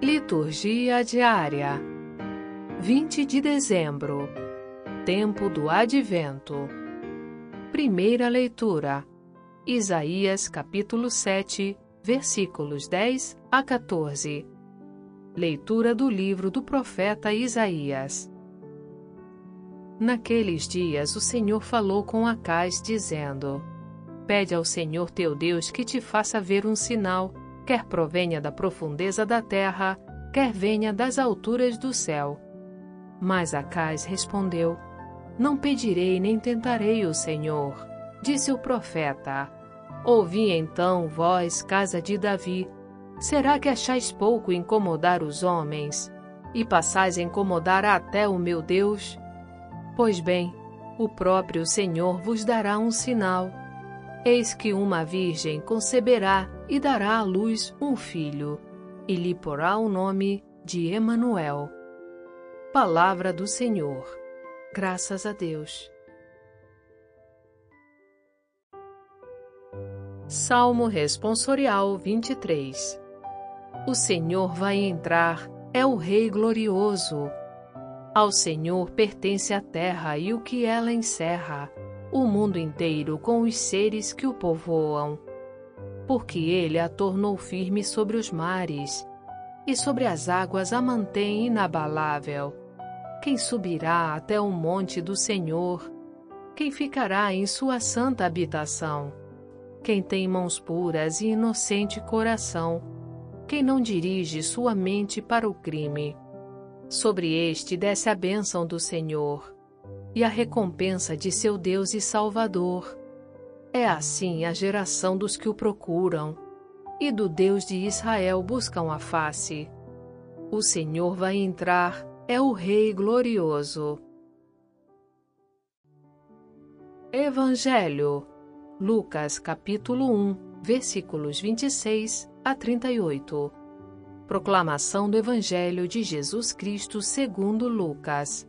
Liturgia diária. 20 de dezembro. Tempo do Advento. Primeira leitura. Isaías capítulo 7, versículos 10 a 14 Leitura do livro do profeta Isaías. Naqueles dias o Senhor falou com Acais, dizendo: Pede ao Senhor teu Deus que te faça ver um sinal quer provenha da profundeza da terra, quer venha das alturas do céu. Mas Acais respondeu: Não pedirei nem tentarei o Senhor. Disse o profeta: Ouvi então, vós, casa de Davi, será que achais pouco incomodar os homens, e passais a incomodar até o meu Deus? Pois bem, o próprio Senhor vos dará um sinal. Eis que uma virgem conceberá e dará à luz um filho, e lhe porá o nome de Emanuel. Palavra do Senhor. Graças a Deus. Salmo Responsorial 23 O Senhor vai entrar, é o Rei glorioso. Ao Senhor pertence a terra e o que ela encerra, o mundo inteiro com os seres que o povoam porque ele a tornou firme sobre os mares, e sobre as águas a mantém inabalável. Quem subirá até o monte do Senhor? Quem ficará em sua santa habitação? Quem tem mãos puras e inocente coração? Quem não dirige sua mente para o crime? Sobre este desce a bênção do Senhor e a recompensa de seu Deus e Salvador é assim a geração dos que o procuram, e do Deus de Israel buscam a face. O Senhor vai entrar, é o Rei glorioso. Evangelho, Lucas capítulo 1, versículos 26 a 38. Proclamação do Evangelho de Jesus Cristo segundo Lucas.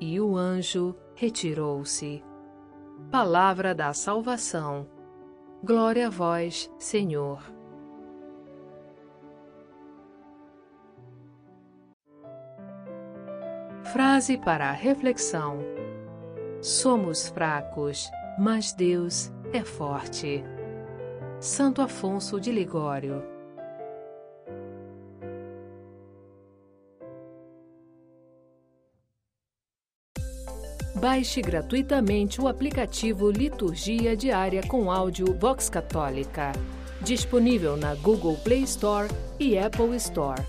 E o anjo retirou-se. Palavra da salvação. Glória a vós, Senhor. Frase para a reflexão: Somos fracos, mas Deus é forte. Santo Afonso de Ligório Baixe gratuitamente o aplicativo Liturgia Diária com áudio Vox Católica, disponível na Google Play Store e Apple Store.